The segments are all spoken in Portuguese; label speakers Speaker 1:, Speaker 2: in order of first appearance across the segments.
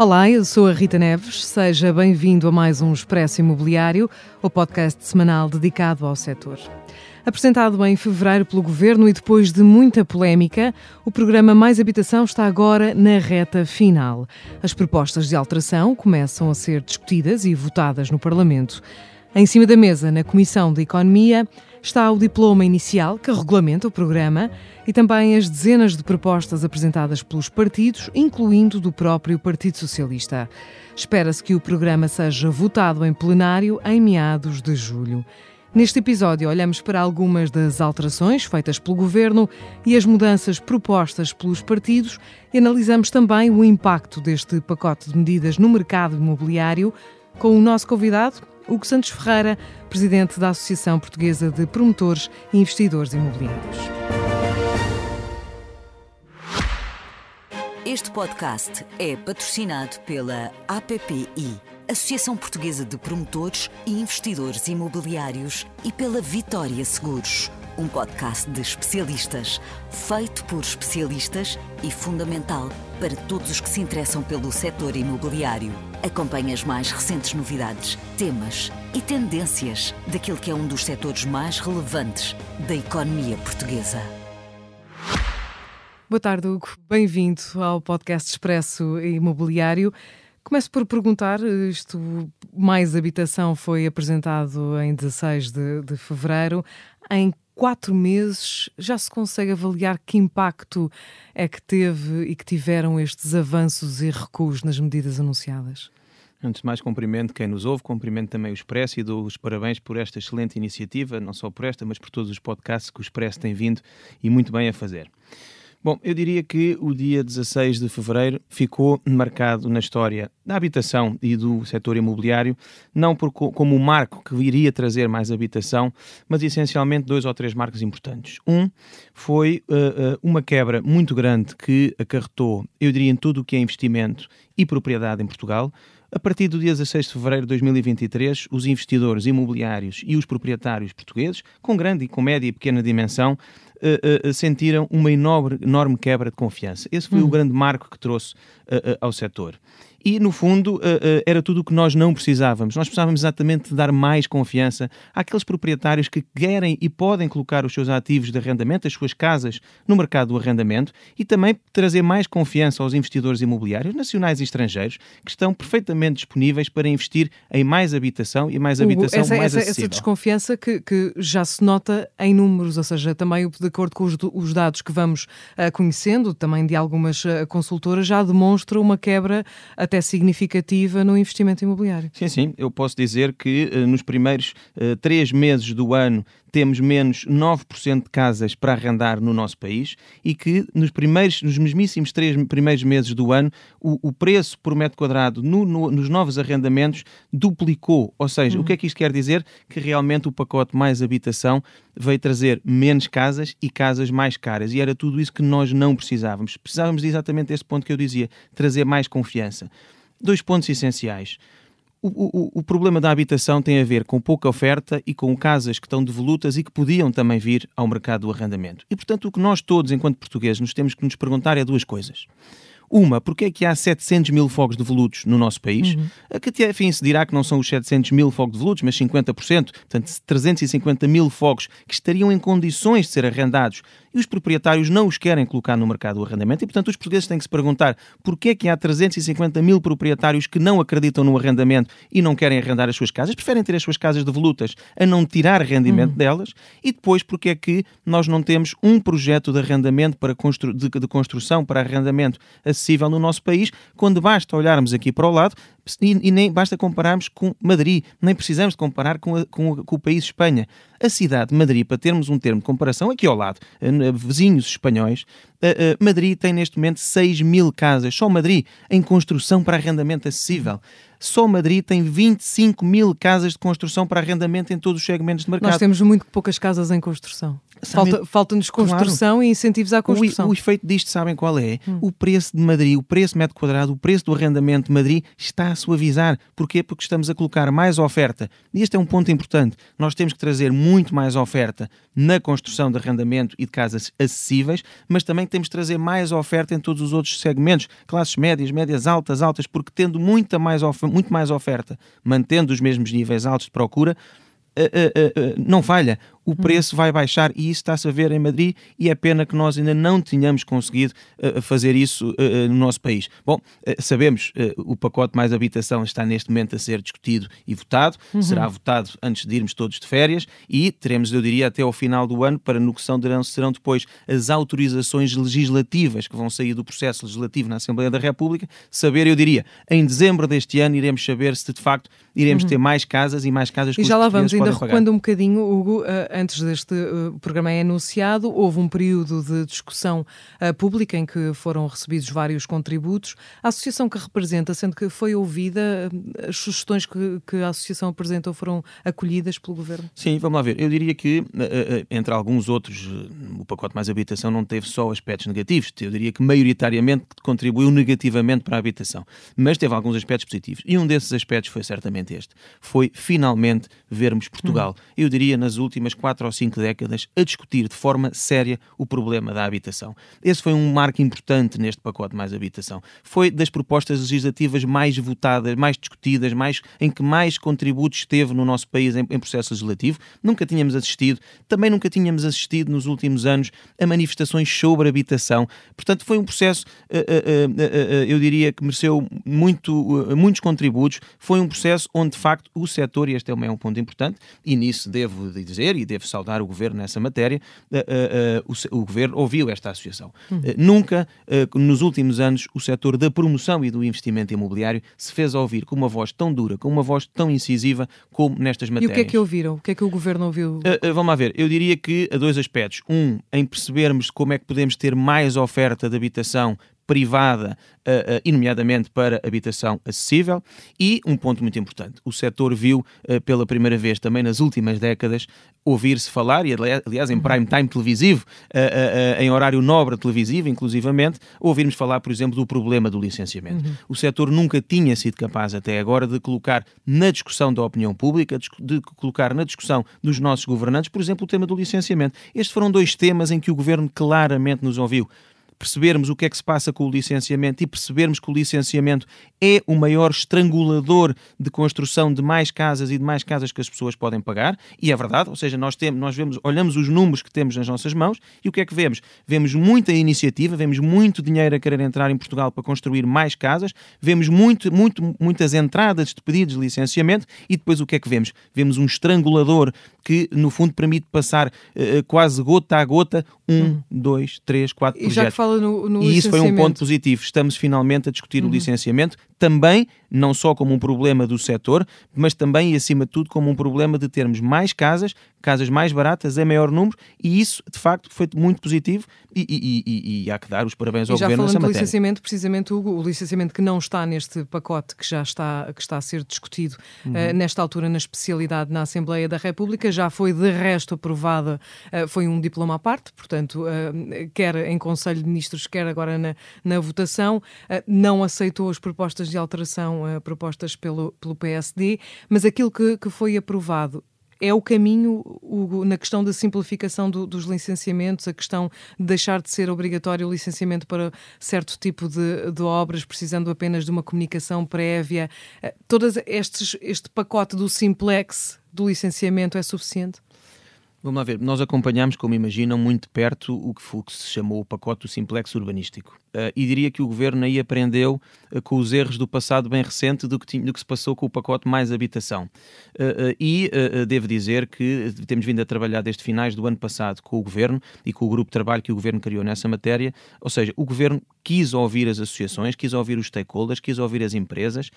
Speaker 1: Olá, eu sou a Rita Neves. Seja bem-vindo a mais um Expresso Imobiliário, o podcast semanal dedicado ao setor. Apresentado em fevereiro pelo Governo e depois de muita polémica, o programa Mais Habitação está agora na reta final. As propostas de alteração começam a ser discutidas e votadas no Parlamento. Em cima da mesa, na Comissão de Economia, está o diploma inicial que regulamenta o programa e também as dezenas de propostas apresentadas pelos partidos, incluindo do próprio Partido Socialista. Espera-se que o programa seja votado em plenário em meados de julho. Neste episódio, olhamos para algumas das alterações feitas pelo governo e as mudanças propostas pelos partidos e analisamos também o impacto deste pacote de medidas no mercado imobiliário com o nosso convidado, Hugo Santos Ferreira, presidente da Associação Portuguesa de Promotores e Investidores Imobiliários.
Speaker 2: Este podcast é patrocinado pela APPI, Associação Portuguesa de Promotores e Investidores Imobiliários, e pela Vitória Seguros, um podcast de especialistas, feito por especialistas e fundamental para todos os que se interessam pelo setor imobiliário. Acompanhe as mais recentes novidades, temas e tendências daquele que é um dos setores mais relevantes da economia portuguesa.
Speaker 1: Boa tarde, Hugo. Bem-vindo ao podcast Expresso Imobiliário. Começo por perguntar, isto Mais Habitação foi apresentado em 16 de, de fevereiro. Em quatro meses já se consegue avaliar que impacto é que teve e que tiveram estes avanços e recuos nas medidas anunciadas?
Speaker 3: Antes de mais, cumprimento quem nos ouve, cumprimento também o Expresso e dou os parabéns por esta excelente iniciativa, não só por esta, mas por todos os podcasts que o Expresso tem vindo e muito bem a fazer. Bom, eu diria que o dia 16 de fevereiro ficou marcado na história da habitação e do setor imobiliário, não por, como um marco que iria trazer mais habitação, mas essencialmente dois ou três marcos importantes. Um foi uh, uma quebra muito grande que acarretou, eu diria, em tudo o que é investimento e propriedade em Portugal. A partir do dia 16 de fevereiro de 2023, os investidores imobiliários e os proprietários portugueses, com grande, com média e pequena dimensão, uh, uh, sentiram uma enorme, enorme quebra de confiança. Esse foi hum. o grande marco que trouxe uh, ao setor e, no fundo, uh, uh, era tudo o que nós não precisávamos. Nós precisávamos exatamente de dar mais confiança àqueles proprietários que querem e podem colocar os seus ativos de arrendamento, as suas casas, no mercado do arrendamento e também trazer mais confiança aos investidores imobiliários, nacionais e estrangeiros, que estão perfeitamente disponíveis para investir em mais habitação e mais Hugo, habitação
Speaker 1: essa,
Speaker 3: mais
Speaker 1: essa,
Speaker 3: acessível.
Speaker 1: Essa desconfiança que, que, já se nota em números, ou seja, também de acordo com os, os dados que vamos uh, conhecendo, também de algumas uh, consultoras, já demonstra uma quebra até significativa no investimento imobiliário.
Speaker 3: Sim, sim. Eu posso dizer que uh, nos primeiros uh, três meses do ano temos menos 9% de casas para arrendar no nosso país e que nos primeiros, nos mesmíssimos três primeiros meses do ano, o, o preço por metro quadrado no, no, nos novos arrendamentos duplicou. Ou seja, uhum. o que é que isto quer dizer? Que realmente o pacote mais habitação veio trazer menos casas e casas mais caras. E era tudo isso que nós não precisávamos. Precisávamos de exatamente esse ponto que eu dizia, trazer mais confiança. Dois pontos essenciais. O, o, o, problema da habitação tem a ver com pouca oferta e com casas que estão devolutas e que podiam também vir ao mercado do arrendamento. E, portanto, o que nós todos, enquanto portugueses, nos temos que nos perguntar é duas coisas. Uma, porque é que há 700 mil fogos devolutos no nosso país? Uhum. A que enfim se dirá que não são os 700 mil fogos devolutos, mas 50%, portanto 350 mil fogos que estariam em condições de ser arrendados e os proprietários não os querem colocar no mercado do arrendamento e, portanto, os portugueses têm que se perguntar porquê é que há 350 mil proprietários que não acreditam no arrendamento e não querem arrendar as suas casas, preferem ter as suas casas devolutas a não tirar rendimento uhum. delas e depois porque é que nós não temos um projeto de arrendamento para constru de, de construção para arrendamento acessível no nosso país, quando basta olharmos aqui para o lado e, e nem basta compararmos com Madrid, nem precisamos de comparar com, a, com, com, o país Espanha. A cidade de Madrid, para termos um termo de comparação, aqui ao lado, eh, vizinhos espanhóis, eh, eh, Madrid tem neste momento 6 mil casas, só Madrid, em construção para arrendamento acessível. Só Madrid tem 25 mil casas de construção para arrendamento em todos os segmentos de mercado.
Speaker 1: Nós temos muito poucas casas em construção. Falta, falta-nos construção claro. e incentivos à construção.
Speaker 3: O, o, efeito disto, sabem qual é? Hum. O preço de Madrid, o preço metro quadrado, o preço do arrendamento de Madrid está está a suavizar. Porquê? Porque estamos a colocar mais oferta. E este é um ponto importante. Nós temos que trazer muito mais oferta na construção de arrendamento e de casas acessíveis, mas também temos que trazer mais oferta em todos os outros segmentos, classes médias, médias altas, altas, porque tendo muita mais muito mais oferta, mantendo os mesmos níveis altos de procura, uh, uh, uh, não falha o preço vai baixar e isso está-se a ver em Madrid e é pena que nós ainda não tenhamos conseguido uh, fazer isso uh, no nosso país. Bom, uh, sabemos o pacote mais habitação está neste momento a ser discutido e votado, uhum. será votado antes de irmos todos de férias e teremos, eu diria, até ao final do ano para no que são, serão depois as autorizações legislativas que vão sair do processo legislativo na Assembleia da República, saber, eu diria, em dezembro deste ano iremos saber se de facto iremos uhum. ter mais casas e mais casas que
Speaker 1: E já lá vamos, ainda recuando um bocadinho, Hugo, antes deste uh, programa é anunciado, houve um período de discussão uh, pública em que foram recebidos vários contributos. A associação que representa, sendo que foi ouvida, uh, as sugestões que, que, a associação apresentou foram acolhidas pelo governo?
Speaker 3: Sim, vamos lá ver. Eu diria que, entre alguns outros, o pacote mais habitação não teve só aspectos negativos. Eu diria que, maioritariamente, contribuiu negativamente para a habitação. Mas teve alguns aspectos positivos. E um desses aspectos foi certamente este. Foi, finalmente, vermos Portugal. Hum. Eu diria, nas últimas quatro ou cinco décadas a discutir de forma séria o problema da habitação. Esse foi um marco importante neste pacote mais habitação. Foi das propostas legislativas mais votadas, mais discutidas, mais, em que mais contributos teve no nosso país em, em processo legislativo. Nunca tínhamos assistido, também nunca tínhamos assistido nos últimos anos a manifestações sobre habitação. Portanto, foi um processo, eh, eh, eh, eu diria que mereceu muito, muitos contributos. Foi um processo onde, de facto, o setor, e este é um ponto importante, e nisso devo dizer e devo saudar o governo nessa matéria, uh, uh, o, o, governo ouviu esta associação. Nunca, nos últimos anos, o setor da promoção e do investimento imobiliário se fez ouvir com uma voz tão dura, com uma voz tão incisiva como nestas matérias.
Speaker 1: E o que é que ouviram? O que é que o governo ouviu?
Speaker 3: vamos lá ver. Eu diria que há dois aspectos. Um, em percebermos como é que podemos ter mais oferta de habitação privada, uh, uh, e nomeadamente para habitação acessível. E um ponto muito importante: o setor viu uh, pela primeira vez também nas últimas décadas ouvir-se falar, e aliás em uhum. prime time televisivo, em horário nobre televisivo, inclusivamente, ouvirmos falar, por exemplo, do problema do licenciamento. Uhum. O setor nunca tinha sido capaz até agora de colocar na discussão da opinião pública, de colocar na discussão dos nossos governantes, por exemplo, o tema do licenciamento. Estes foram dois temas em que o governo claramente nos ouviu percebermos o que é que se passa com o licenciamento e percebermos que o licenciamento é o maior estrangulador de construção de mais casas e de mais casas que as pessoas podem pagar, e é verdade, ou seja, nós temos, nós vemos, olhamos os números que temos nas nossas mãos e o que é que vemos? Vemos muita iniciativa, vemos muito dinheiro a querer entrar em Portugal para construir mais casas, vemos muito, muito, muitas entradas de pedidos de licenciamento e depois o que é que vemos? Vemos um estrangulador que, no fundo, permite passar uh, quase gota a gota um, hum. dois, três, quatro e projetos
Speaker 1: fala no, no
Speaker 3: E isso foi um ponto positivo. Estamos finalmente a discutir uhum. o licenciamento, também não só como um problema do setor, mas também e acima de tudo como um problema de termos mais casas, casas mais baratas, em maior número, e isso de facto foi muito positivo e, e, e, e há que dar os parabéns ao governo nessa matéria.
Speaker 1: licenciamento, precisamente Hugo, o licenciamento que não está neste pacote que já está, que está a ser discutido uhum. uh, nesta altura na especialidade na Assembleia da República, já foi de resto aprovada, uh, foi um diploma à parte, portanto, uh, quer em Conselho de Ministros, quer agora na, na votação, não aceitou as propostas de alteração propostas pelo, pelo PSD, mas aquilo que, que foi aprovado é o caminho Hugo, na questão da simplificação do, dos licenciamentos, a questão de deixar de ser obrigatório o licenciamento para certo tipo de, de obras, precisando apenas de uma comunicação prévia. Eh, estes, este pacote do simplex do licenciamento é suficiente?
Speaker 3: Vamos lá ver, nós acompanhamos, como imaginam, muito perto o que, foi, que se chamou o pacote do simplex urbanístico. Uh, e diria que o governo aí aprendeu uh, com os erros do passado bem recente do que, tinha, do que se passou com o pacote mais habitação. Uh, e devo dizer que temos vindo a trabalhar desde finais do ano passado com o governo e com o grupo de trabalho que o governo criou nessa matéria. Ou seja, o governo quis ouvir as associações, quis ouvir os stakeholders, quis ouvir as empresas.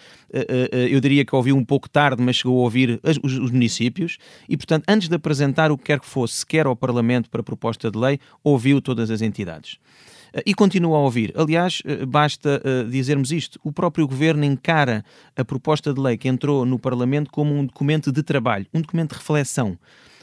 Speaker 3: eu diria que ouviu um pouco tarde, mas chegou a ouvir as, os, os, municípios. E, portanto, antes de apresentar o que quer que fosse, sequer ao Parlamento para proposta de lei, ouviu todas as entidades. Eh, e continua a ouvir. Aliás, eh, basta eh, dizermos isto: o próprio governo encara a proposta de lei que entrou no Parlamento como um documento de trabalho, um documento de reflexão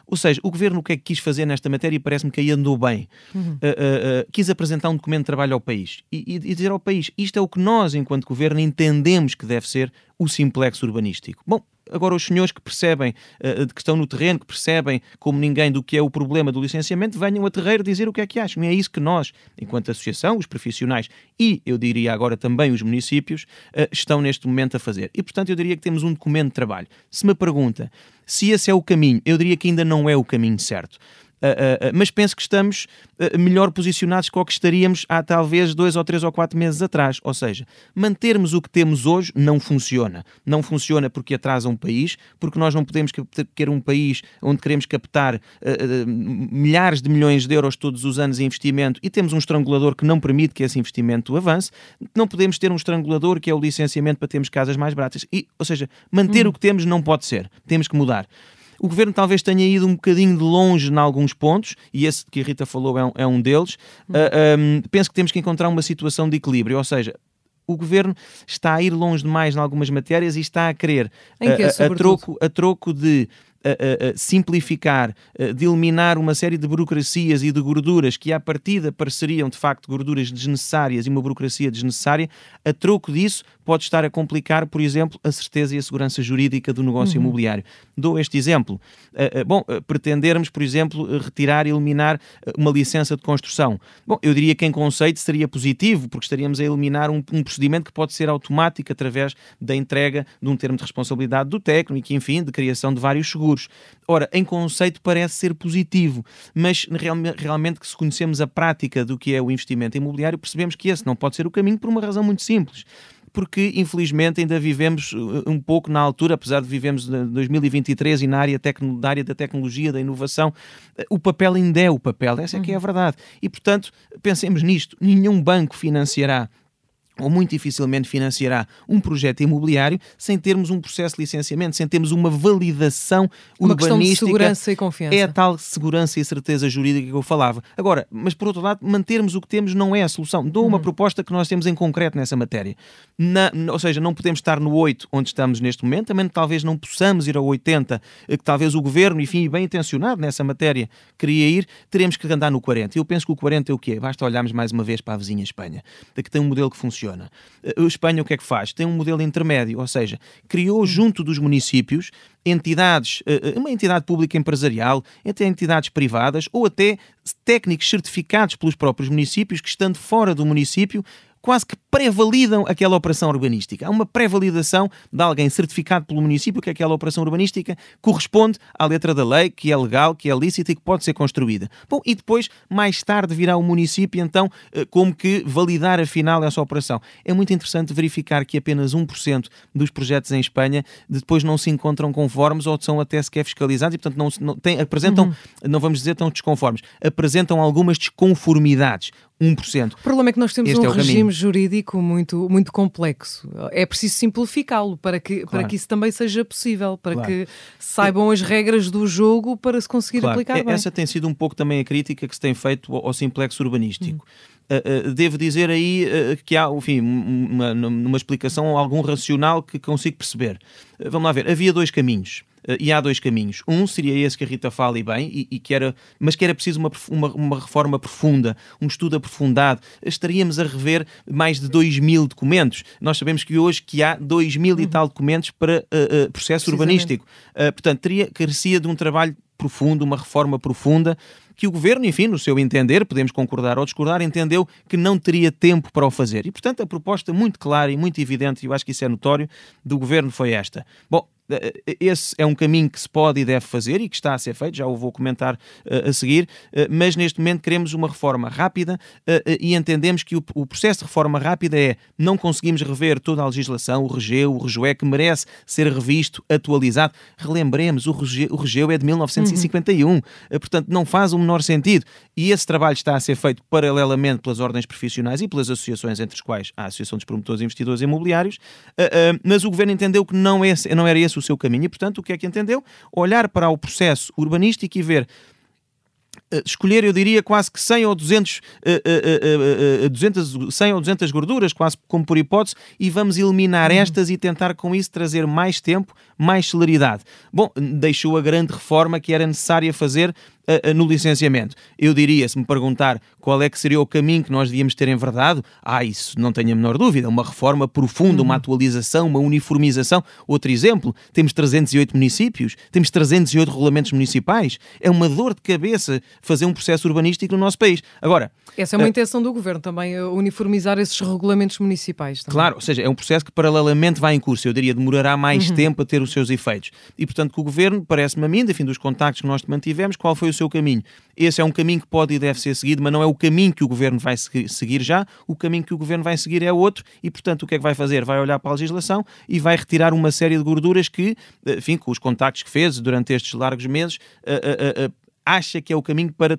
Speaker 3: Ou seja, o governo o que é que quis fazer nesta matéria e parece-me que aí andou bem. Uhum. Uh, uh, uh, quis apresentar um documento de trabalho ao país e, e, e, dizer ao país isto é o que nós, enquanto governo, entendemos que deve ser o simplex urbanístico. Bom, Agora, os senhores que percebem, uh, que estão no terreno, que percebem como ninguém do que é o problema do licenciamento, venham a terreiro dizer o que é que acham. E é isso que nós, enquanto associação, os profissionais e, eu diria agora também os municípios, uh, estão neste momento a fazer. E, portanto, eu diria que temos um documento de trabalho. Se me pergunta se esse é o caminho, eu diria que ainda não é o caminho certo. Uh, uh, mas penso que estamos melhor posicionados que o que estaríamos há talvez dois ou três ou quatro meses atrás. Ou seja, mantermos o que temos hoje não funciona. Não funciona porque atrasa um país, porque nós não podemos querer um país onde queremos captar milhares de milhões de euros todos os anos em investimento e temos um estrangulador que não permite que esse investimento avance. Não podemos ter um estrangulador que é o licenciamento para termos casas mais baratas. E, ou seja, manter hum. o que temos não pode ser. Temos que mudar. O governo talvez tenha ido um bocadinho de longe em alguns pontos, e esse que a Rita falou é um, é um deles. Uh, ah, um, penso que temos que encontrar uma situação de equilíbrio, ou seja, o governo está a ir longe demais em algumas matérias e está a querer, a, a, troco, a troco de a, a, simplificar, de eliminar uma série de burocracias e de gorduras que à partida pareceriam de facto gorduras desnecessárias e uma burocracia desnecessária, a troco disso pode estar a complicar, por exemplo, a certeza e a segurança jurídica do negócio uhum. imobiliário. Dou este exemplo. Bom, pretendermos, por exemplo, retirar e eliminar uma licença de construção. Bom, eu diria que em conceito seria positivo, porque estaríamos a eliminar um, um procedimento que pode ser automático através da entrega de um termo de responsabilidade do técnico, enfim, de criação de vários seguros. Ora, em conceito parece ser positivo, mas realmente que se conhecemos a prática do que é o investimento imobiliário, percebemos que esse não pode ser o caminho por uma razão muito simples porque infelizmente ainda vivemos uh, um pouco na altura, apesar de vivemos em 2023 e na área, na área da tecnologia, da inovação, uh, o papel ainda é o papel, essa é que é a uhum. verdade. E portanto, pensemos nisto: nenhum banco financiará ou muito dificilmente financiará um projeto imobiliário sem termos um processo de licenciamento, sem termos uma validação
Speaker 1: uma
Speaker 3: urbanística.
Speaker 1: De segurança e confiança.
Speaker 3: É a tal segurança e certeza jurídica que eu falava. Agora, mas por outro lado, mantermos o que temos não é a solução. Dou uma uhum. proposta que nós temos em concreto nessa matéria. Na, ou seja, não podemos estar no 8 onde estamos neste momento, também talvez não possamos ir ao 80, eh, que talvez o governo, enfim, bem intencionado nessa matéria, queria ir, teremos que andar no 40. Eu penso que o 40 é o quê? Basta olharmos mais uma vez para a vizinha Espanha, que tem um modelo que funciona funciona. A Espanha o que é que faz? Tem um modelo intermédio, ou seja, criou junto dos municípios entidades, eh, eh, uma entidade pública empresarial, até entidades privadas ou até técnicos certificados pelos próprios municípios que, estando fora do município, quase que pré-validam aquela operação urbanística. Há uma pré-validação de alguém certificado pelo município que aquela operação urbanística corresponde à letra da lei, que é legal, que é lícita e que pode ser construída. Bom, e depois, mais tarde, virá o município, então, eh, como que validar afinal essa operação. É muito interessante verificar que apenas 1% dos projetos em Espanha depois não se encontram conformes ou são até sequer fiscalizados e, portanto, não, não têm, apresentam, uhum. não vamos dizer tão desconformes, apresentam algumas desconformidades. 1%.
Speaker 1: O problema é que nós temos este um é regime caminho. jurídico muito, muito complexo. É preciso simplificá-lo para que, claro. para que isso também seja possível, para claro. que saibam as regras do jogo para se conseguir claro. aplicar bem.
Speaker 3: Essa tem sido um pouco também a crítica que se tem feito ao simplex urbanístico. Hum. Uh, uh, devo dizer aí uh, que há, enfim, uma, uma explicação, algum racional que consigo perceber. vamos lá ver, havia dois caminhos. E há dois caminhos. Um seria esse que a Rita fala e bem, e, e que era, mas que era preciso uma, uma, uma, reforma profunda, um estudo aprofundado. Estaríamos a rever mais de 2 mil documentos. Nós sabemos que hoje que há 2 mil uhum. e tal documentos para processo urbanístico. portanto, teria, carecia de um trabalho profundo, uma reforma profunda, que o governo, enfim, no seu entender, podemos concordar ou discordar, entendeu que não teria tempo para o fazer. E, portanto, a proposta muito clara e muito evidente, e eu acho que isso é notório, do governo foi esta. Bom, esse é um caminho que se pode e deve fazer e que está a ser feito, já o vou comentar uh, a seguir, mas neste momento queremos uma reforma rápida e entendemos que o, o, processo de reforma rápida é não conseguimos rever toda a legislação, o regeu, o rejoé, que merece ser revisto, atualizado. Relembremos, o regeu, o regeu é de 1951, uhum. portanto não faz o menor sentido. E esse trabalho está a ser feito paralelamente pelas ordens profissionais e pelas associações, entre as quais a Associação dos Promotores e Investidores Imobiliários, mas o Governo entendeu que não, é, não era esse o seu caminho. E, portanto, o que é que entendeu? Olhar para o processo urbanístico e ver Uh, escolher, eu diria, quase que 100 ou 200, uh, uh, 200, 100 ou 200 gorduras, quase como por hipótese, e vamos eliminar uhum. estas e tentar com isso trazer mais tempo, mais celeridade. Bom, deixou a grande reforma que era necessária fazer uh, no licenciamento. Eu diria, se me perguntar qual é que seria o caminho que nós devíamos ter enverdado, ah, isso não tenho a menor dúvida, uma reforma profunda, uma uhum. atualização, uma uniformização. Outro exemplo, temos 308 municípios, temos 308 regulamentos municipais, é uma dor de cabeça fazer um processo urbanístico no nosso país. Agora...
Speaker 1: Essa é uma uh, intenção do Governo também, uniformizar esses regulamentos municipais. Também.
Speaker 3: Claro, ou seja, é um processo que paralelamente vai em curso, eu diria demorará mais uhum. tempo a ter os seus efeitos. E portanto que o Governo, parece-me a mim, enfim, dos contactos que nós mantivemos, qual foi o seu caminho. Esse é um caminho que pode e deve ser seguido, mas não é o caminho que o governo vai seguir já. O caminho que o governo vai seguir é outro e, portanto, o que é que vai fazer? Vai olhar para a legislação e vai retirar uma série de gorduras que, enfim, com os contactos que fez durante estes largos meses, uh, uh, acha que é o caminho para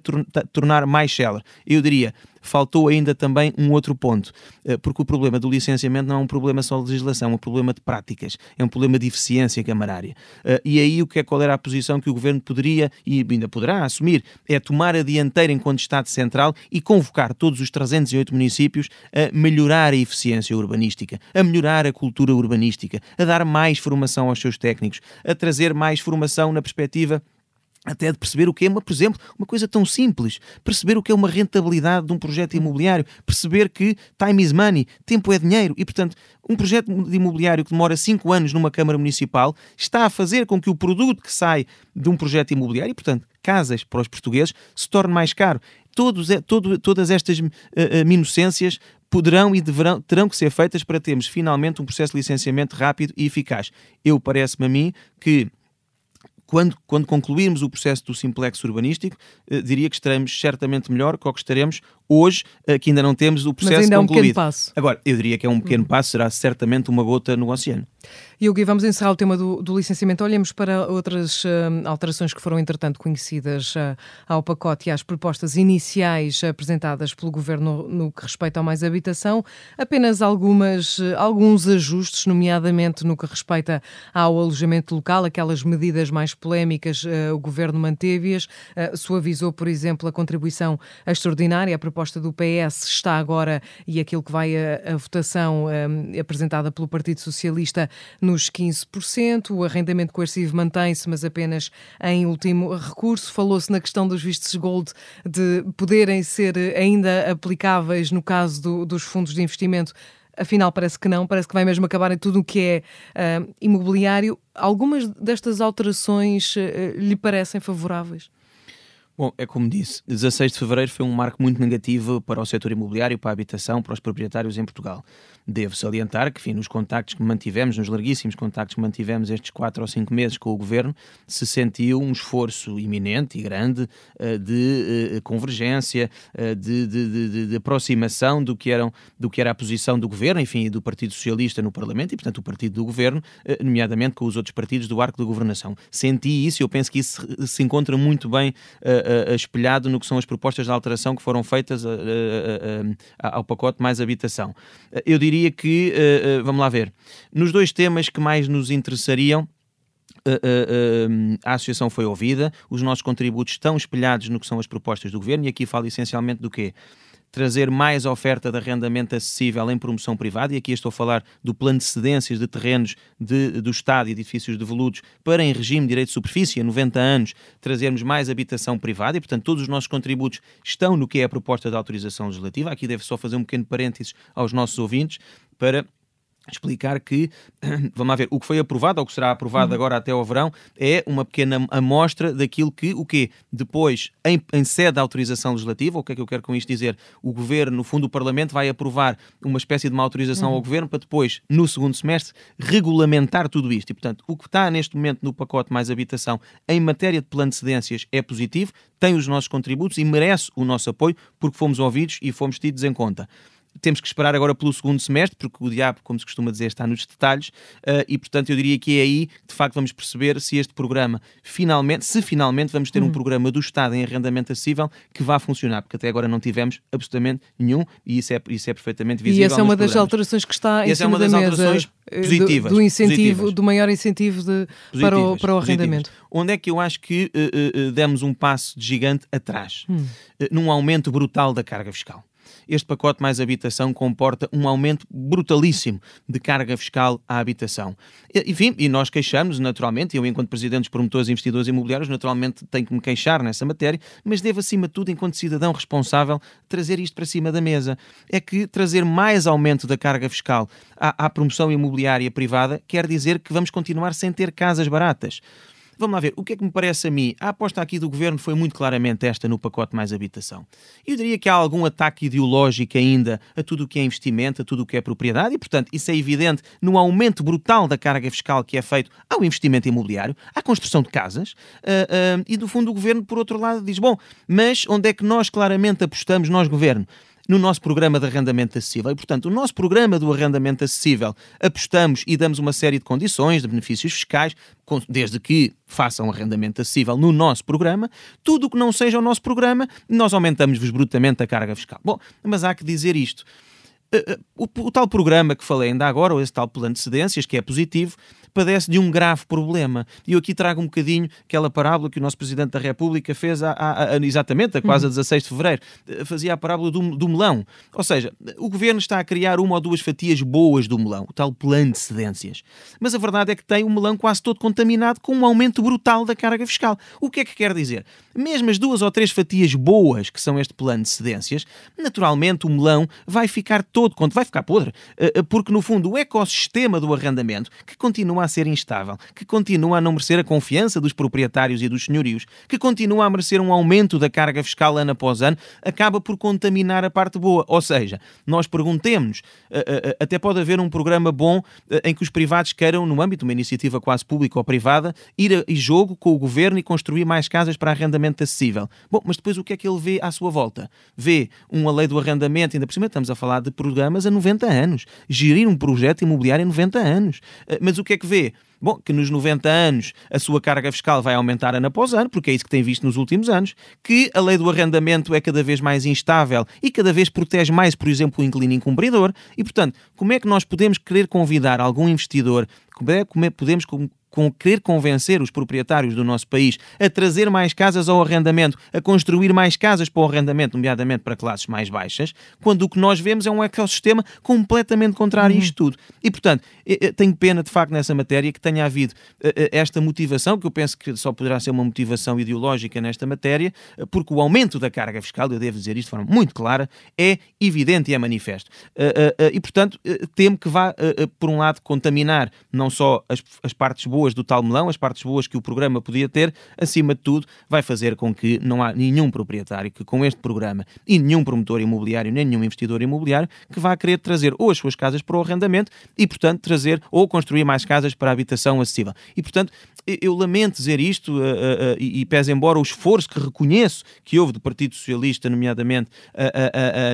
Speaker 3: tornar mais célere. Eu diria, faltou ainda também um outro ponto, eh, porque o problema do licenciamento não é um problema só de legislação, é um problema de práticas, é um problema de eficiência camarária. Eh, e aí o que é qual era a posição que o governo poderia e ainda poderá assumir é tomar a dianteira enquanto Estado Central e convocar todos os 308 municípios a melhorar a eficiência urbanística, a melhorar a cultura urbanística, a dar mais formação aos seus técnicos, a trazer mais formação na perspectiva até de perceber o que é, uma, por exemplo, uma coisa tão simples, perceber o que é uma rentabilidade de um projeto imobiliário, perceber que time is money, tempo é dinheiro e, portanto, um projeto de imobiliário que demora 5 anos numa Câmara Municipal está a fazer com que o produto que sai de um projeto imobiliário, e, portanto, casas para os portugueses, se torne mais caro. Todos, todo, todas estas uh, uh, minuscências poderão e deverão, terão que ser feitas para termos finalmente um processo de licenciamento rápido e eficaz. Eu parece-me a mim que quando, quando concluirmos o processo do simplex urbanístico, eh, diria que estaremos certamente melhor que o que estaremos hoje, eh, que ainda não temos o processo Mas
Speaker 1: ainda
Speaker 3: concluído. É um
Speaker 1: pequeno passo.
Speaker 3: Agora, eu diria que é um pequeno hum. passo, será certamente uma gota no oceano.
Speaker 1: E Gui, vamos encerrar o tema do, do licenciamento. Olhemos para outras uh, alterações que foram, entretanto, conhecidas uh, ao pacote e às propostas iniciais apresentadas pelo Governo no, no que respeita ao mais habitação. Apenas algumas, uh, alguns ajustes, nomeadamente no que respeita ao alojamento local, aquelas medidas mais polémicas, o Governo manteve-as. suavizou, por exemplo, a contribuição extraordinária. A proposta do PS está agora, e aquilo que vai a, a votação apresentada pelo Partido Socialista, nos 15%. O arrendamento coercivo mantém-se, mas apenas em último recurso. Falou-se na questão dos vistos gold de poderem ser ainda aplicáveis no caso do, dos fundos de investimento. Afinal, parece que não, parece que vai mesmo acabar em tudo o que é uh, imobiliário. Algumas destas alterações uh, lhe parecem favoráveis?
Speaker 3: Bom, é como disse, 16 de fevereiro foi um marco muito negativo para o setor imobiliário, para a habitação, para os proprietários em Portugal. Devo salientar que, enfim, nos contactos que mantivemos, nos larguíssimos contactos que mantivemos estes quatro ou cinco meses com o governo, se sentiu um esforço iminente e grande uh, de uh, convergência, uh, de, de, de, de, aproximação do que, eram, do que era a posição do governo, enfim, do Partido Socialista no Parlamento e, portanto, o partido do governo, nomeadamente com os outros partidos do arco da governação. Senti isso e eu penso que isso se encontra muito bem espelhado no que são as propostas de alteração que foram feitas ao pacote mais habitação. eu diria que, uh, uh, vamos lá ver, nos dois temas que mais nos interessariam, Uh, uh, uh, a associação foi ouvida, os nossos contributos estão espelhados no que são as propostas do governo, e aqui falo essencialmente do quê? Trazer mais oferta de arrendamento acessível em promoção privada, e aqui estou a falar do plano de cedências de terrenos de, do Estado e edifícios devolutos para, em regime de direito de superfície, a 90 anos, trazermos mais habitação privada, e portanto todos os nossos contributos estão no que é a proposta de autorização legislativa. Aqui deve só fazer um pequeno parênteses aos nossos ouvintes para explicar que, vamos lá ver, o que foi aprovado ou que será aprovado uhum. agora até ao verão é uma pequena amostra daquilo que, o quê? Depois, em, em sede da autorização legislativa, o que é que eu quero com isto dizer? O Governo, no fundo, o Parlamento vai aprovar uma espécie de uma autorização uhum. ao Governo para depois, no segundo semestre, regulamentar tudo isto. E, portanto, o que está neste momento no pacote mais habitação em matéria de plano de cedências é positivo, tem os nossos contributos e merece o nosso apoio porque fomos ouvidos e fomos tidos em conta. Temos que esperar agora pelo segundo semestre, porque o diabo, como se costuma dizer, está nos detalhes, uh, e portanto eu diria que é aí que de facto vamos perceber se este programa finalmente, se finalmente vamos ter um hum. programa do Estado em arrendamento acessível que vá funcionar, porque até agora não tivemos absolutamente nenhum, e isso é, isso é perfeitamente visível.
Speaker 1: E essa é uma das alterações que está em essa é cima é uma das alterações
Speaker 3: eh, positivas.
Speaker 1: Do, do incentivo, positivas. do maior incentivo de, para, o, para o arrendamento.
Speaker 3: Positivas. Onde é que eu acho que uh, uh, demos um passo de gigante atrás? Hum. num aumento brutal da carga fiscal este pacote mais habitação comporta um aumento brutalíssimo de carga fiscal à habitação. Enfim, e nós queixamos, naturalmente, eu, enquanto presidente dos promotores e investidores imobiliários, naturalmente tenho que me queixar nessa matéria, mas devo, acima de tudo, enquanto cidadão responsável, trazer isto para cima da mesa. É que trazer mais aumento da carga fiscal à, à promoção imobiliária privada quer dizer que vamos continuar sem ter casas baratas. Vamos lá ver, o que é que me parece a mim? A aposta aqui do governo foi muito claramente esta no pacote mais habitação. Eu diria que há algum ataque ideológico ainda a tudo o que é investimento, a tudo o que é propriedade, e portanto isso é evidente no aumento brutal da carga fiscal que é feito ao investimento imobiliário, à construção de casas, uh, uh, e do fundo o governo, por outro lado, diz: bom, mas onde é que nós claramente apostamos, nós governo? No nosso programa de arrendamento acessível. E, portanto, o nosso programa do arrendamento acessível apostamos e damos uma série de condições, de benefícios fiscais, desde que façam arrendamento acessível no nosso programa. Tudo o que não seja o nosso programa, nós aumentamos-vos brutamente a carga fiscal. Bom, mas há que dizer isto. Eh, eh, o, o, tal programa que falei ainda agora, ou esse tal plano de cedências, que é positivo, padece de um grave problema. E eu aqui trago um bocadinho aquela parábola que o nosso Presidente da República fez há, há, há, exatamente, a quase a 16 de fevereiro, eh, fazia a parábola do, do melão. Ou seja, o governo está a criar uma ou duas fatias boas do melão, o tal plano de cedências. Mas a verdade é que tem o melão quase todo contaminado com um aumento brutal da carga fiscal. O que é que quer dizer? Mesmo as duas ou três fatias boas que são este plano de cedências, naturalmente o melão vai ficar todo, vai ficar podre, eh, eh, porque no fundo o ecossistema do arrendamento, que continua continua a ser instável, que continua a não merecer a confiança dos proprietários e dos senhorios, que continua a merecer um aumento da carga fiscal ano após ano, acaba por contaminar a parte boa. Ou seja, nós perguntemos, eh, eh, eh, até pode haver um programa bom em que os privados queiram, no âmbito de uma iniciativa quase pública ou privada, ir a jogo com o governo e construir mais casas para arrendamento acessível. Bom, mas depois o que é que ele vê à sua volta? Vê uma lei do arrendamento, ainda por cima estamos a falar de programas a 90 anos. Gerir um projeto imobiliário a 90 anos. Mas o que é que? Bom, que nos 90 anos a sua carga fiscal vai aumentar ano após ano, porque é isso que tem visto nos últimos anos, que a lei do arrendamento é cada vez mais instável e cada vez protege mais, por exemplo, o inquilino incumpridor. E, portanto, como é que nós podemos querer convidar algum investidor, como é, como é podemos com querer convencer os proprietários do nosso país a trazer mais casas ao arrendamento, a construir mais casas para o arrendamento, nomeadamente para classes mais baixas, quando o que nós vemos é um ecossistema completamente contrário a isto tudo. E, portanto, tenho pena, de facto, nessa matéria que tenha havido eh, eh, esta motivação, que eu penso que só poderá ser uma motivação ideológica nesta matéria, eh, porque o aumento da carga fiscal, eu devo dizer isto de forma muito clara, é evidente e é manifesto. E, portanto, temo que vá, por um lado, contaminar não só as, as partes boas boas do tal melão, as partes boas que o programa podia ter, acima de tudo, vai fazer com que não há nenhum proprietário que com este programa e nenhum promotor imobiliário, nem nenhum investidor imobiliário que vá querer trazer ou as suas casas para o arrendamento e, portanto, trazer ou construir mais casas para a habitação acessível. E, portanto, eu lamento dizer isto uh, uh, e, e pese embora o esforço que reconheço que houve do Partido Socialista, nomeadamente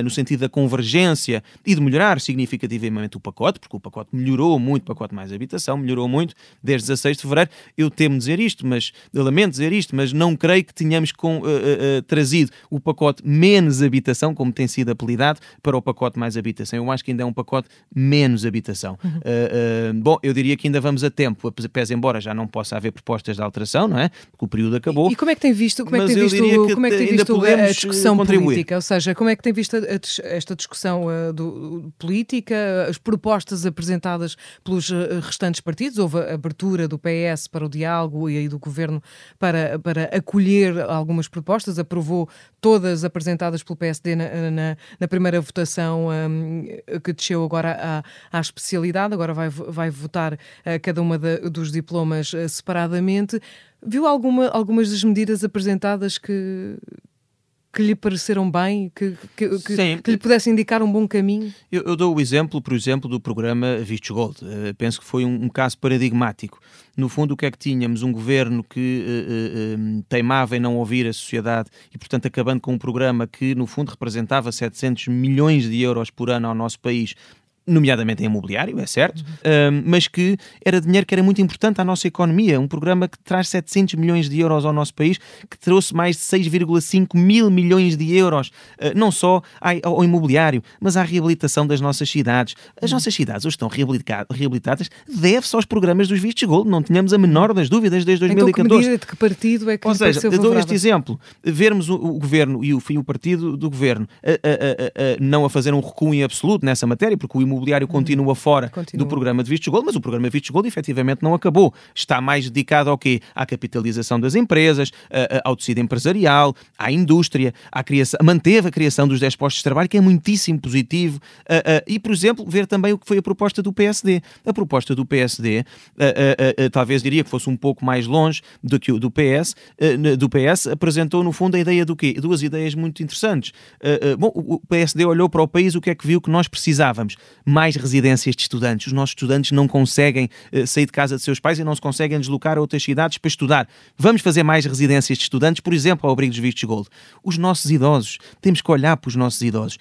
Speaker 3: no sentido da convergência e de melhorar significativamente o pacote, porque o pacote melhorou muito, o pacote mais habitação melhorou muito desde 16 de fevereiro. Eu temo dizer isto, mas lamento dizer isto, mas não creio que tenhamos com, trazido o pacote menos habitação, como tem sido apelidado, para o pacote mais habitação. Eu acho que ainda é um pacote menos habitação. Uhum. bom, eu diria que ainda vamos a tempo, pese embora já não possa haver propostas de alteração, não é? Porque o período acabou.
Speaker 1: E, como é que tem visto, como é que tem visto, como é que tem visto a discussão contribuir. política? Ou seja, como é que tem visto a, a, esta discussão uh, do, política, as propostas apresentadas pelos uh, restantes partidos? Houve a abertura do PS para o diálogo e aí do governo para, para acolher algumas propostas, aprovou todas apresentadas pelo PSD na, na, na primeira votação um, que desceu agora à, à especialidade, agora vai, vai votar uh, cada uma dos diplomas separadamente. Viu alguma, algumas das medidas apresentadas que, que lhe pareceram bem, que, que, que, que lhe pudesse indicar um bom caminho?
Speaker 3: Eu, eu, dou o exemplo, por exemplo, do programa Vistos Gold. Uh, penso que foi um, um, caso paradigmático. No fundo, o que é que tínhamos? Um governo que uh, uh, teimava em não ouvir a sociedade e, portanto, acabando com um programa que, no fundo, representava 700 milhões de euros por ano ao nosso país, nomeadamente em imobiliário, é certo, uhum. mas que era dinheiro que era muito importante à nossa economia. Um programa que traz 700 milhões de euros ao nosso país, que trouxe mais de 6,5 mil milhões de euros, uh, não só ao imobiliário, mas à reabilitação das nossas cidades. As nossas cidades hoje estão reabilitadas, deve-se aos programas dos vistos gold, não tínhamos a menor das dúvidas desde 2014. Então, que
Speaker 1: medida de que partido é que
Speaker 3: Ou seja, eu dou este exemplo, vermos o, o governo e o, o partido do governo a, a, a, não a fazer um recuo em absoluto nessa matéria, porque o imobiliário imobiliário uhum. continua fora continua. do programa de Vistos Gold, mas o programa de Vistos Gold efetivamente não acabou. Está mais dedicado ao quê? À capitalização das empresas, ao tecido empresarial, à indústria, à criação, manteve a criação dos 10 postos de trabalho, que é muitíssimo positivo. E, por exemplo, ver também o que foi a proposta do PSD. A proposta do PSD, talvez diria que fosse um pouco mais longe do que o do PS, do PS apresentou no fundo a ideia do quê? Duas ideias muito interessantes. Bom, o PSD olhou para o país, o que é que viu que nós precisávamos? Mais residências de estudantes. Os nossos estudantes não conseguem uh, sair de casa de seus pais e não se conseguem deslocar a outras cidades para estudar. Vamos fazer mais residências de estudantes, por exemplo, ao abrigo dos vistos gold. Os nossos idosos, temos que olhar para os nossos idosos.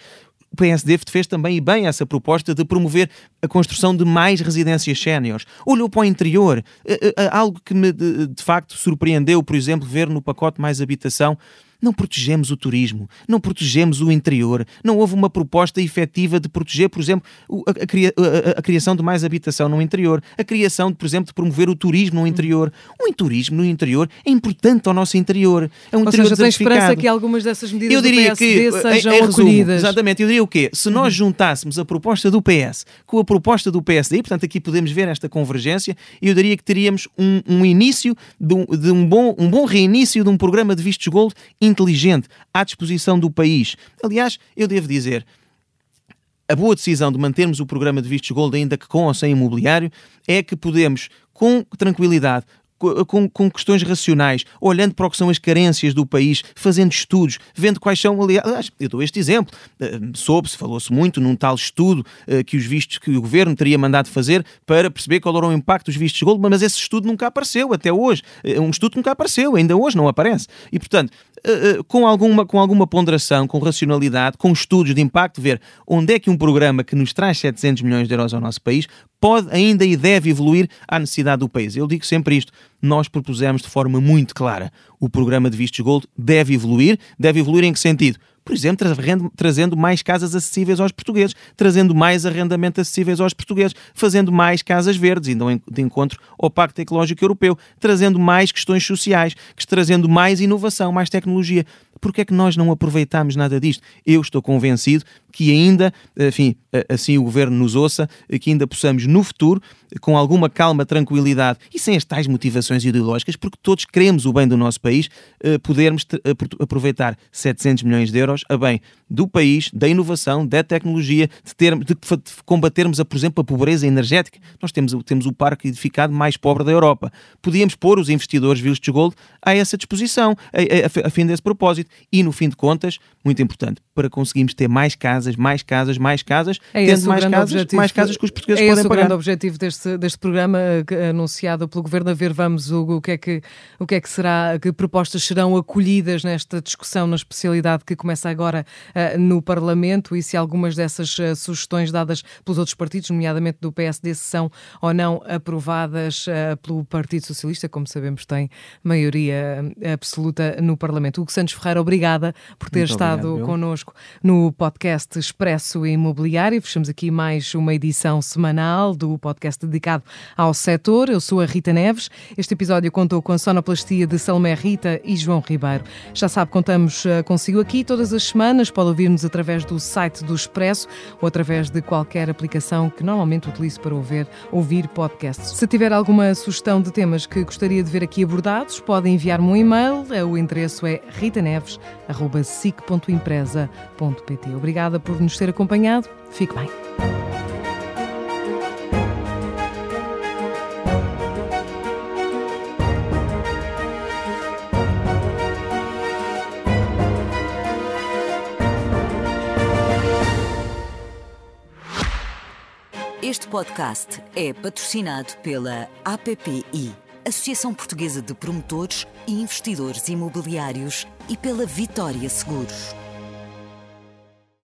Speaker 3: O PSD fez também e bem essa proposta de promover a construção de mais residências séniores. Olhou para o interior, eh, eh, algo que me de facto surpreendeu, por exemplo, ver no pacote mais habitação não protegemos o turismo, não protegemos o interior, não houve uma proposta efetiva de proteger, por exemplo, a, criação de mais habitação no interior, a criação, por exemplo, de promover o turismo no interior. O turismo no interior é importante ao nosso interior. É um
Speaker 1: Ou
Speaker 3: interior
Speaker 1: seja, tem esperança que algumas dessas medidas
Speaker 3: eu diria
Speaker 1: do PSD
Speaker 3: que,
Speaker 1: sejam
Speaker 3: em, em
Speaker 1: resumo,
Speaker 3: Exatamente, eu diria o quê? Se nós uhum. juntássemos a proposta do PS com a proposta do PSD, portanto aqui podemos ver esta convergência, eu diria que teríamos um, um início de, um, de um, bom, um bom reinício de um programa de vistos gold inteligente gente à disposição do país. Aliás, eu devo dizer, a boa decisão de mantermos o programa de vistos gold, ainda que com ou sem imobiliário, é que podemos, com tranquilidade, com, com, questões racionais, olhando para o que são as carências do país, fazendo estudos, vendo quais são, aliás, eu dou este exemplo, uh, soube-se, falou-se muito num tal estudo uh, que os vistos que o governo teria mandado fazer para perceber qual era o impacto dos vistos de gold, mas esse estudo nunca apareceu até hoje, uh, um estudo nunca apareceu, ainda hoje não aparece, e portanto, com, alguma, com alguma ponderação, com racionalidade, com estudos de impacto, ver onde é que um programa que nos traz 700 milhões de euros ao nosso país pode ainda e deve evoluir à necessidade do país. Eu digo sempre isto, nós propusemos de forma muito clara, o programa de vistos gold deve evoluir, deve evoluir em que sentido? por exemplo, trazendo mais casas acessíveis aos portugueses, trazendo mais arrendamento acessíveis aos portugueses, fazendo mais casas verdes, indo de encontro ao Pacto Ecológico Europeu, trazendo mais questões sociais, trazendo mais inovação, mais tecnologia. Porquê é que nós não aproveitamos nada disto? Eu estou convencido que ainda, enfim, assim o Governo nos ouça, que ainda possamos no futuro, com alguma calma, tranquilidade e sem as tais motivações ideológicas, porque todos queremos o bem do nosso país, eh, podermos aproveitar 700 milhões de euros a bem do país, da inovação, da tecnologia, de, ter, de combatermos, por exemplo, a pobreza energética. Nós temos, temos o parque edificado mais pobre da Europa. Podíamos pôr os investidores vistos gold a essa disposição, a, a, a fim desse propósito. E, no fim de contas, muito importante, para conseguirmos ter mais casas, mais casas, mais casas,
Speaker 1: é
Speaker 3: tendo mais casas, objetivo, mais casas que os portugueses
Speaker 1: é
Speaker 3: podem pagar.
Speaker 1: É esse o grande objetivo deste, deste programa eh, anunciado pelo Governo. A ver, vamos, Hugo, o que é que, o que, é que será, que propostas serão acolhidas nesta discussão na especialidade que começa agora uh, no Parlamento e se algumas dessas uh, sugestões dadas pelos outros partidos, nomeadamente do PSD, se são ou não aprovadas uh, pelo Partido Socialista, como sabemos tem maioria absoluta no Parlamento. Hugo Santos Ferreira, obrigada por ter Muito estado obrigado, connosco no podcast Expresso Imobiliário. Fechamos aqui mais uma edição semanal do podcast dedicado ao setor. Eu sou a Rita Neves. Este episódio contou com a sonoplastia de Salomé Rita e João Ribeiro. Já sabe, contamos eh, consigo aqui todas as semanas. Pode ouvir-nos através do site do Expresso ou através de qualquer aplicação que normalmente utilize para ouvir, ouvir podcasts. Se tiver alguma sugestão de temas que gostaria de ver aqui abordados, pode enviar-me um e-mail. O endereço é rr.pt. Obrigada por nos ter acompanhado. Fique bem.
Speaker 2: Este podcast é patrocinado pela APPI, Associação Portuguesa de Promotores e Investidores Imobiliários, e pela Vitória Seguros.